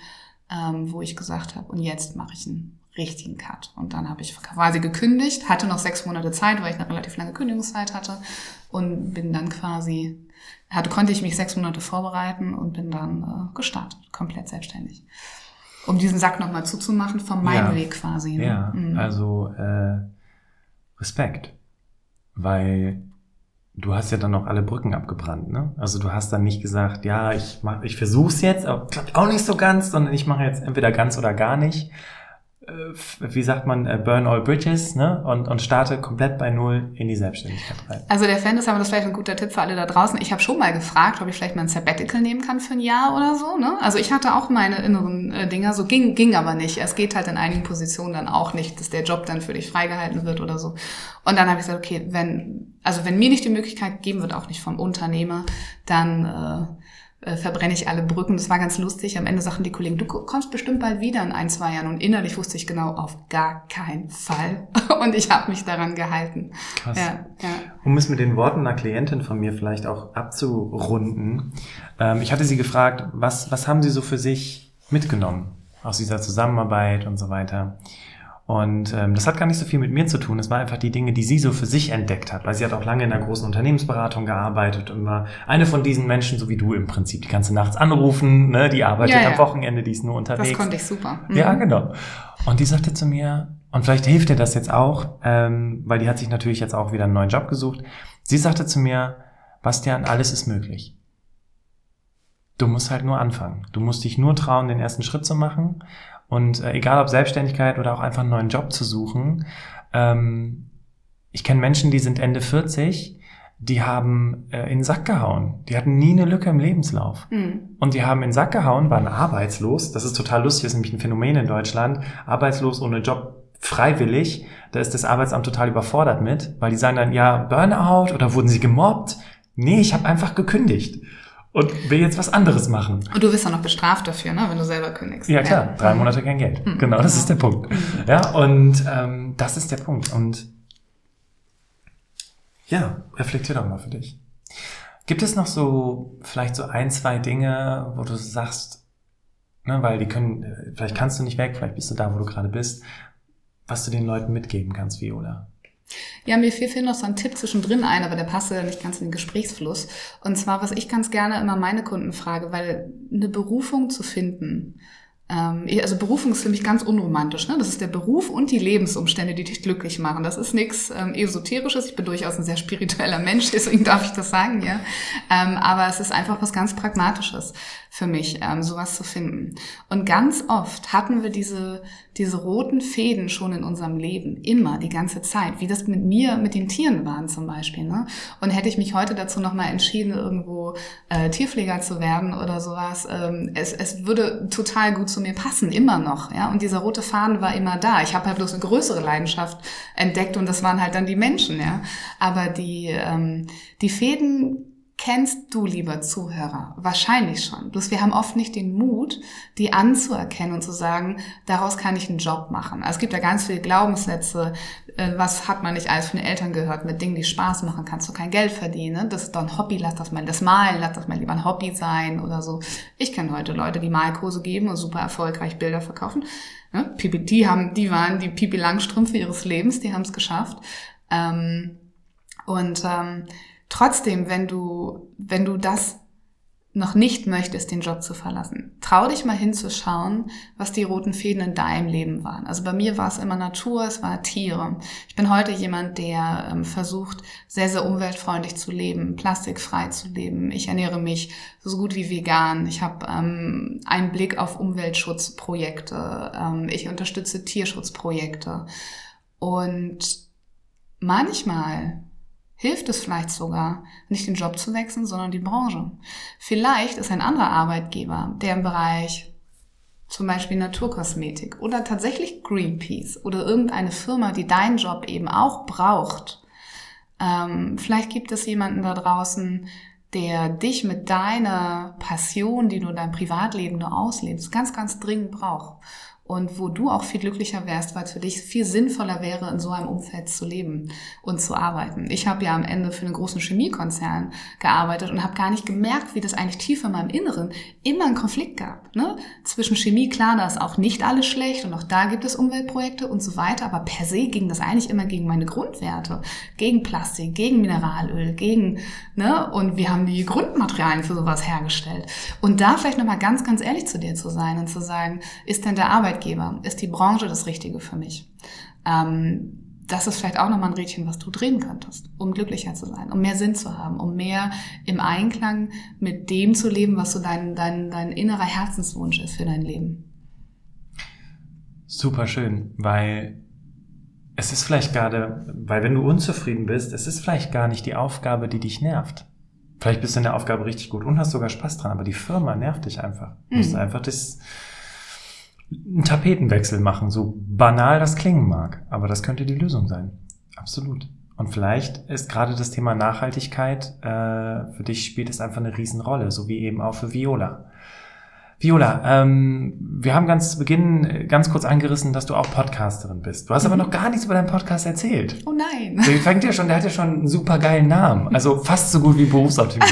ähm, wo ich gesagt habe, und jetzt mache ich einen richtigen Cut. Und dann habe ich quasi gekündigt, hatte noch sechs Monate Zeit, weil ich eine relativ lange Kündigungszeit hatte und bin dann quasi, hatte, konnte ich mich sechs Monate vorbereiten und bin dann äh, gestartet, komplett selbstständig um diesen Sack nochmal zuzumachen, von meinem ja. Weg quasi. Ne? Ja, mhm. also äh, Respekt. Weil du hast ja dann noch alle Brücken abgebrannt, ne? Also du hast dann nicht gesagt, ja, ich mach, ich versuch's jetzt, aber klappt auch nicht so ganz, sondern ich mache jetzt entweder ganz oder gar nicht, wie sagt man, äh, burn all bridges, ne? Und, und starte komplett bei Null in die Selbstständigkeit rein. Also der Fan ist aber das vielleicht ein guter Tipp für alle da draußen. Ich habe schon mal gefragt, ob ich vielleicht mal ein Sabbatical nehmen kann für ein Jahr oder so, ne? Also ich hatte auch meine inneren äh, Dinger, so ging, ging aber nicht. Es geht halt in einigen Positionen dann auch nicht, dass der Job dann für dich freigehalten wird oder so. Und dann habe ich gesagt, okay, wenn, also wenn mir nicht die Möglichkeit gegeben wird, auch nicht vom Unternehmer, dann äh, äh, verbrenne ich alle Brücken. Das war ganz lustig. Am Ende sagten die Kollegen, du kommst bestimmt bald wieder in ein, zwei Jahren. Und innerlich wusste ich genau, auf gar keinen Fall. Und ich habe mich daran gehalten. Krass. Ja, ja. Um es mit den Worten einer Klientin von mir vielleicht auch abzurunden. Ähm, ich hatte sie gefragt, was, was haben sie so für sich mitgenommen aus dieser Zusammenarbeit und so weiter? Und ähm, das hat gar nicht so viel mit mir zu tun. Es war einfach die Dinge, die sie so für sich entdeckt hat, weil sie hat auch lange in einer großen Unternehmensberatung gearbeitet und war eine von diesen Menschen, so wie du im Prinzip, die ganze nachts anrufen, ne, die arbeitet ja, ja. am Wochenende, die ist nur unterwegs. Das konnte ich super. Mhm. Ja, genau. Und die sagte zu mir, und vielleicht hilft dir das jetzt auch, ähm, weil die hat sich natürlich jetzt auch wieder einen neuen Job gesucht. Sie sagte zu mir, Bastian, alles ist möglich. Du musst halt nur anfangen. Du musst dich nur trauen, den ersten Schritt zu machen. Und äh, egal ob Selbstständigkeit oder auch einfach einen neuen Job zu suchen, ähm, ich kenne Menschen, die sind Ende 40, die haben äh, in den Sack gehauen. Die hatten nie eine Lücke im Lebenslauf. Mhm. Und die haben in den Sack gehauen, waren arbeitslos. Das ist total lustig, das ist nämlich ein Phänomen in Deutschland. Arbeitslos ohne Job freiwillig. Da ist das Arbeitsamt total überfordert mit, weil die sagen dann, ja, Burnout oder wurden sie gemobbt? Nee, ich habe einfach gekündigt und will jetzt was anderes machen. Und du wirst dann noch bestraft dafür, ne, wenn du selber kündigst. Ja klar, ja. drei Monate kein Geld. Mhm. Genau, das ist der Punkt. Mhm. Ja, und ähm, das ist der Punkt. Und ja, reflektier doch mal für dich. Gibt es noch so vielleicht so ein, zwei Dinge, wo du sagst, ne, weil die können, vielleicht kannst du nicht weg, vielleicht bist du da, wo du gerade bist, was du den Leuten mitgeben kannst, Viola? Ja, mir fiel noch so ein Tipp zwischendrin ein, aber der passte nicht ganz in den Gesprächsfluss. Und zwar, was ich ganz gerne immer meine Kunden frage, weil eine Berufung zu finden, also Berufung ist für mich ganz unromantisch. Ne? Das ist der Beruf und die Lebensumstände, die dich glücklich machen. Das ist nichts ähm, Esoterisches. Ich bin durchaus ein sehr spiritueller Mensch, deswegen darf ich das sagen, ja. Ähm, aber es ist einfach was ganz Pragmatisches für mich, ähm, sowas zu finden. Und ganz oft hatten wir diese, diese roten Fäden schon in unserem Leben, immer, die ganze Zeit, wie das mit mir, mit den Tieren waren zum Beispiel. Ne? Und hätte ich mich heute dazu nochmal entschieden, irgendwo äh, Tierpfleger zu werden oder sowas, ähm, es, es würde total gut zu mir passen, immer noch. Ja? Und dieser rote Faden war immer da. Ich habe halt bloß eine größere Leidenschaft entdeckt und das waren halt dann die Menschen. Ja? Aber die, ähm, die Fäden kennst du, lieber Zuhörer, wahrscheinlich schon. Bloß wir haben oft nicht den Mut, die anzuerkennen und zu sagen, daraus kann ich einen Job machen. Also es gibt ja ganz viele Glaubenssätze, äh, was hat man nicht alles von den Eltern gehört, mit Dingen, die Spaß machen, kannst du kein Geld verdienen. Ne? Das ist doch ein Hobby, lass das mal, das Malen, lass das mal lieber ein Hobby sein oder so. Ich kenne heute Leute, die Malkurse geben und super erfolgreich Bilder verkaufen. Ne? Die haben, die waren die Pipi Langstrümpfe ihres Lebens, die haben es geschafft. Ähm, und ähm, Trotzdem, wenn du, wenn du das noch nicht möchtest, den Job zu verlassen, trau dich mal hinzuschauen, was die roten Fäden in deinem Leben waren. Also bei mir war es immer Natur, es war Tiere. Ich bin heute jemand, der ähm, versucht, sehr, sehr umweltfreundlich zu leben, plastikfrei zu leben. Ich ernähre mich so gut wie vegan. Ich habe ähm, einen Blick auf Umweltschutzprojekte. Ähm, ich unterstütze Tierschutzprojekte. Und manchmal hilft es vielleicht sogar, nicht den Job zu wechseln, sondern die Branche. Vielleicht ist ein anderer Arbeitgeber, der im Bereich zum Beispiel Naturkosmetik oder tatsächlich Greenpeace oder irgendeine Firma, die deinen Job eben auch braucht. Ähm, vielleicht gibt es jemanden da draußen, der dich mit deiner Passion, die du in deinem Privatleben nur auslebst, ganz, ganz dringend braucht und wo du auch viel glücklicher wärst, weil es für dich viel sinnvoller wäre, in so einem Umfeld zu leben und zu arbeiten. Ich habe ja am Ende für einen großen Chemiekonzern gearbeitet und habe gar nicht gemerkt, wie das eigentlich tief in meinem Inneren immer einen Konflikt gab. Ne? Zwischen Chemie, klar, da ist auch nicht alles schlecht und auch da gibt es Umweltprojekte und so weiter, aber per se ging das eigentlich immer gegen meine Grundwerte, gegen Plastik, gegen Mineralöl, gegen, ne, und wir haben die Grundmaterialien für sowas hergestellt. Und da vielleicht nochmal ganz, ganz ehrlich zu dir zu sein und zu sagen, ist denn der Arbeit Arbeitgeber? Ist die Branche das Richtige für mich? Ähm, das ist vielleicht auch nochmal ein Rädchen, was du drehen könntest, um glücklicher zu sein, um mehr Sinn zu haben, um mehr im Einklang mit dem zu leben, was so dein, dein, dein innerer Herzenswunsch ist für dein Leben. Super schön, weil es ist vielleicht gerade, weil wenn du unzufrieden bist, es ist vielleicht gar nicht die Aufgabe, die dich nervt. Vielleicht bist du in der Aufgabe richtig gut und hast sogar Spaß dran, aber die Firma nervt dich einfach. Du musst mhm. einfach das, einen Tapetenwechsel machen, so banal das klingen mag. Aber das könnte die Lösung sein. Absolut. Und vielleicht ist gerade das Thema Nachhaltigkeit, äh, für dich spielt es einfach eine Riesenrolle, so wie eben auch für Viola. Viola, ähm, wir haben ganz zu Beginn äh, ganz kurz angerissen, dass du auch Podcasterin bist. Du hast mhm. aber noch gar nichts über deinen Podcast erzählt. Oh nein. Der fängt ja schon, der hat ja schon einen super geilen Namen. Also fast so gut wie Berufsoptimierer.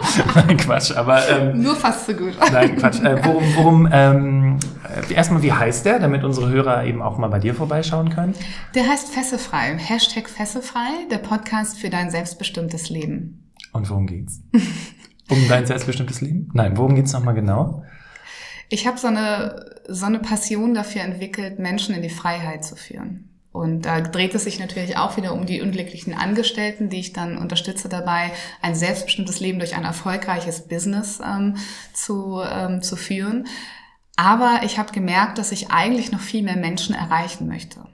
nein, Quatsch, aber... Ähm, Nur fast so gut. nein, Quatsch. Äh, worum, worum ähm, äh, erstmal, wie heißt der, damit unsere Hörer eben auch mal bei dir vorbeischauen können? Der heißt Fessefrei. Hashtag Fessefrei, der Podcast für dein selbstbestimmtes Leben. Und worum geht's? um dein selbstbestimmtes Leben? Nein, worum geht's nochmal genau? Ich habe so eine, so eine Passion dafür entwickelt, Menschen in die Freiheit zu führen. Und da dreht es sich natürlich auch wieder um die unglücklichen Angestellten, die ich dann unterstütze dabei, ein selbstbestimmtes Leben durch ein erfolgreiches Business ähm, zu, ähm, zu führen. Aber ich habe gemerkt, dass ich eigentlich noch viel mehr Menschen erreichen möchte.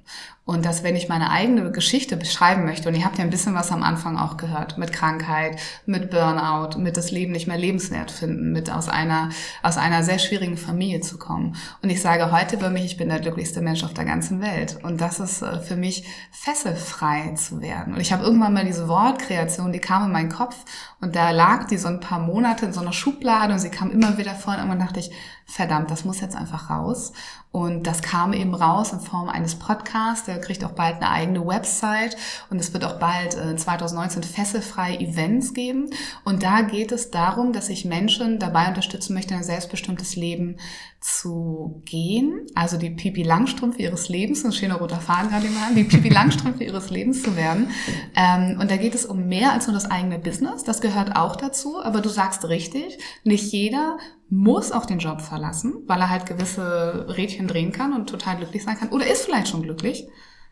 Und dass wenn ich meine eigene Geschichte beschreiben möchte, und ihr habt ja ein bisschen was am Anfang auch gehört, mit Krankheit, mit Burnout, mit das Leben nicht mehr lebenswert finden, mit aus einer, aus einer sehr schwierigen Familie zu kommen. Und ich sage heute über mich, ich bin der glücklichste Mensch auf der ganzen Welt. Und das ist äh, für mich fesselfrei zu werden. Und ich habe irgendwann mal diese Wortkreation, die kam in meinen Kopf und da lag die so ein paar Monate in so einer Schublade und sie kam immer wieder vor und irgendwann dachte ich, verdammt, das muss jetzt einfach raus. Und das kam eben raus in Form eines Podcasts. Der kriegt auch bald eine eigene Website und es wird auch bald äh, 2019 fesselfrei Events geben. Und da geht es darum, dass ich Menschen dabei unterstützen möchte, ein selbstbestimmtes Leben zu gehen. Also die Pipi Langstrumpf ihres Lebens, ein schöner roter Faden gerade mal, die Pipi Langstrumpf ihres Lebens zu werden. Ähm, und da geht es um mehr als nur das eigene Business. Das gehört auch dazu. Aber du sagst richtig, nicht jeder muss auch den Job verlassen, weil er halt gewisse Rädchen drehen kann und total glücklich sein kann. Oder ist vielleicht schon glücklich.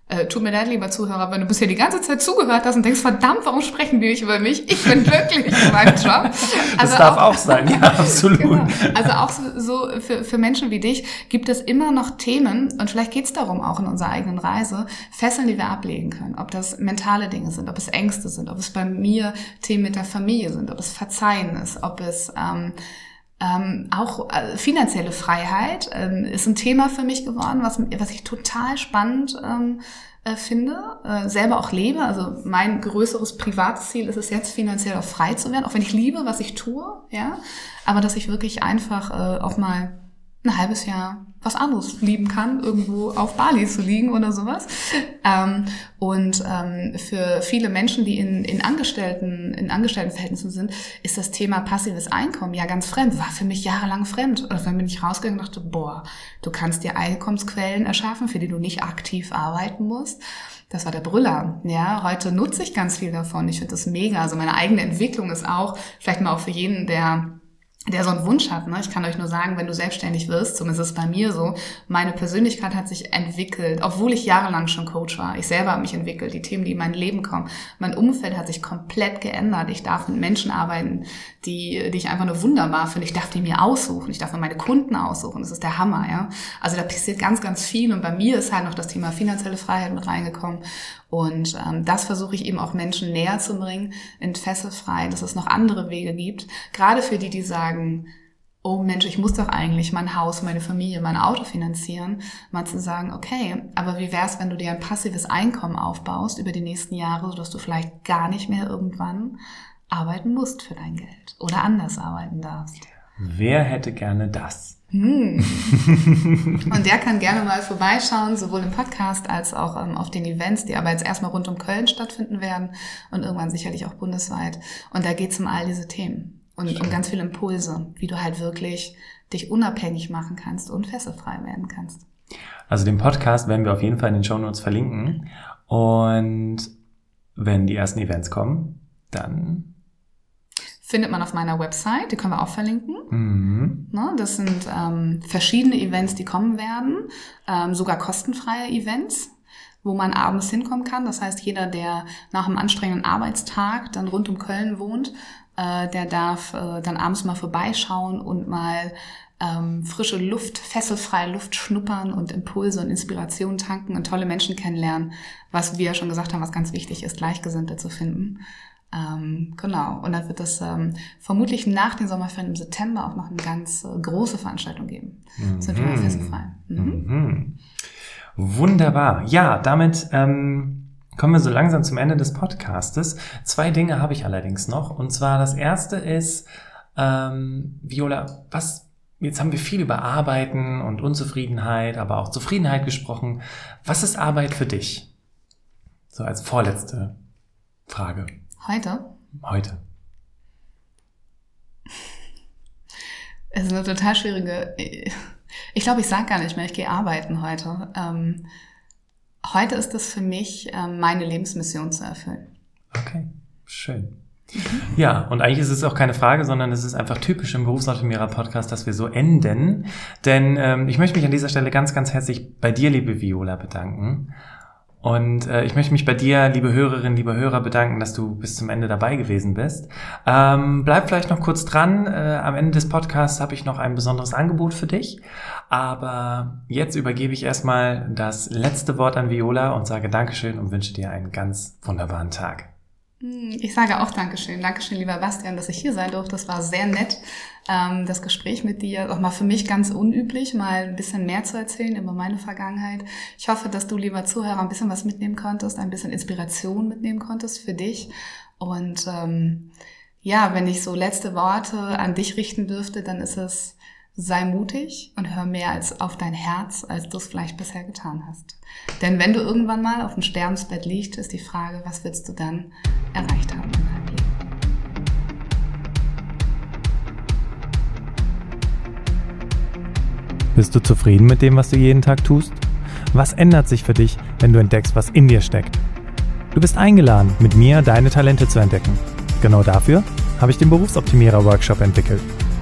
Äh, tut mir leid, lieber Zuhörer, wenn du bisher die ganze Zeit zugehört hast und denkst, verdammt, warum sprechen die nicht über mich? Ich bin glücklich in meinem Job. Also das darf auch, auch sein, ja, absolut. Genau. Also auch so, so für, für Menschen wie dich gibt es immer noch Themen, und vielleicht geht es darum auch in unserer eigenen Reise, Fesseln, die wir ablegen können. Ob das mentale Dinge sind, ob es Ängste sind, ob es bei mir Themen mit der Familie sind, ob es Verzeihen ist, ob es... Ähm, ähm, auch äh, finanzielle Freiheit ähm, ist ein Thema für mich geworden, was, was ich total spannend ähm, äh, finde, äh, selber auch lebe. Also mein größeres Privatziel ist es jetzt, finanziell auch frei zu werden, auch wenn ich liebe, was ich tue, ja. Aber dass ich wirklich einfach äh, auch mal ein halbes Jahr was anderes lieben kann, irgendwo auf Bali zu liegen oder sowas. Ähm, und ähm, für viele Menschen, die in, in Angestellten, in Angestelltenverhältnissen sind, ist das Thema passives Einkommen ja ganz fremd. War für mich jahrelang fremd. Oder dann bin ich rausgegangen und dachte, boah, du kannst dir Einkommensquellen erschaffen, für die du nicht aktiv arbeiten musst. Das war der Brüller. Ja, heute nutze ich ganz viel davon. Ich finde das mega. Also meine eigene Entwicklung ist auch, vielleicht mal auch für jeden, der der so einen Wunsch hat. Ne? Ich kann euch nur sagen, wenn du selbstständig wirst, zumindest ist es bei mir so, meine Persönlichkeit hat sich entwickelt, obwohl ich jahrelang schon Coach war. Ich selber habe mich entwickelt, die Themen, die in mein Leben kommen. Mein Umfeld hat sich komplett geändert. Ich darf mit Menschen arbeiten, die, die ich einfach nur wunderbar finde. Ich darf die mir aussuchen. Ich darf mir meine Kunden aussuchen. Das ist der Hammer, ja. Also da passiert ganz, ganz viel. Und bei mir ist halt noch das Thema finanzielle Freiheit mit reingekommen. Und ähm, das versuche ich eben auch Menschen näher zu bringen, entfesselfrei, dass es noch andere Wege gibt. Gerade für die, die sagen, oh Mensch, ich muss doch eigentlich mein Haus, meine Familie, mein Auto finanzieren, mal zu sagen, okay, aber wie wär's, wenn du dir ein passives Einkommen aufbaust über die nächsten Jahre, sodass du vielleicht gar nicht mehr irgendwann arbeiten musst für dein Geld oder anders arbeiten darfst. Wer hätte gerne das? Hm. Und der kann gerne mal vorbeischauen, sowohl im Podcast als auch ähm, auf den Events, die aber jetzt erstmal rund um Köln stattfinden werden und irgendwann sicherlich auch bundesweit. Und da geht es um all diese Themen und um ganz viele Impulse, wie du halt wirklich dich unabhängig machen kannst und fesselfrei werden kannst. Also den Podcast werden wir auf jeden Fall in den Show Notes verlinken. Und wenn die ersten Events kommen, dann findet man auf meiner Website, die können wir auch verlinken. Mhm. Ne, das sind ähm, verschiedene Events, die kommen werden, ähm, sogar kostenfreie Events wo man abends hinkommen kann. Das heißt, jeder, der nach einem anstrengenden Arbeitstag dann rund um Köln wohnt, äh, der darf äh, dann abends mal vorbeischauen und mal ähm, frische Luft, fesselfreie Luft schnuppern und Impulse und Inspiration tanken und tolle Menschen kennenlernen, was wir ja schon gesagt haben, was ganz wichtig ist, Gleichgesinnte zu finden. Ähm, genau. Und dann wird es ähm, vermutlich nach den Sommerferien im September auch noch eine ganz äh, große Veranstaltung geben. Mhm. Sind wir festgefallen. Mhm. Mhm. Wunderbar. Ja, damit ähm, kommen wir so langsam zum Ende des Podcastes. Zwei Dinge habe ich allerdings noch. Und zwar das erste ist, ähm, Viola, was Jetzt haben wir viel über Arbeiten und Unzufriedenheit, aber auch Zufriedenheit gesprochen. Was ist Arbeit für dich? So als vorletzte Frage. Heute? Heute. Es ist eine total schwierige. Ich glaube, ich sage gar nicht mehr, ich gehe arbeiten heute. Ähm, heute ist es für mich, ähm, meine Lebensmission zu erfüllen. Okay, schön. Mhm. Ja, und eigentlich ist es auch keine Frage, sondern es ist einfach typisch im Berufsoptimierer Podcast, dass wir so enden. Denn ähm, ich möchte mich an dieser Stelle ganz, ganz herzlich bei dir, liebe Viola, bedanken. Und äh, ich möchte mich bei dir, liebe Hörerinnen, liebe Hörer, bedanken, dass du bis zum Ende dabei gewesen bist. Ähm, bleib vielleicht noch kurz dran. Äh, am Ende des Podcasts habe ich noch ein besonderes Angebot für dich. Aber jetzt übergebe ich erstmal das letzte Wort an Viola und sage Dankeschön und wünsche dir einen ganz wunderbaren Tag. Hm, ich sage auch Dankeschön. Dankeschön, lieber Bastian, dass ich hier sein durfte. Das war sehr nett, ähm, das Gespräch mit dir. Auch mal für mich ganz unüblich, mal ein bisschen mehr zu erzählen über meine Vergangenheit. Ich hoffe, dass du, lieber Zuhörer, ein bisschen was mitnehmen konntest, ein bisschen Inspiration mitnehmen konntest für dich. Und ähm, ja, wenn ich so letzte Worte an dich richten dürfte, dann ist es sei mutig und hör mehr als auf dein Herz, als du es vielleicht bisher getan hast. Denn wenn du irgendwann mal auf dem Sterbensbett liegst, ist die Frage, was willst du dann erreicht haben in deinem? Bist du zufrieden mit dem, was du jeden Tag tust? Was ändert sich für dich, wenn du entdeckst, was in dir steckt? Du bist eingeladen, mit mir deine Talente zu entdecken. Genau dafür habe ich den Berufsoptimierer Workshop entwickelt.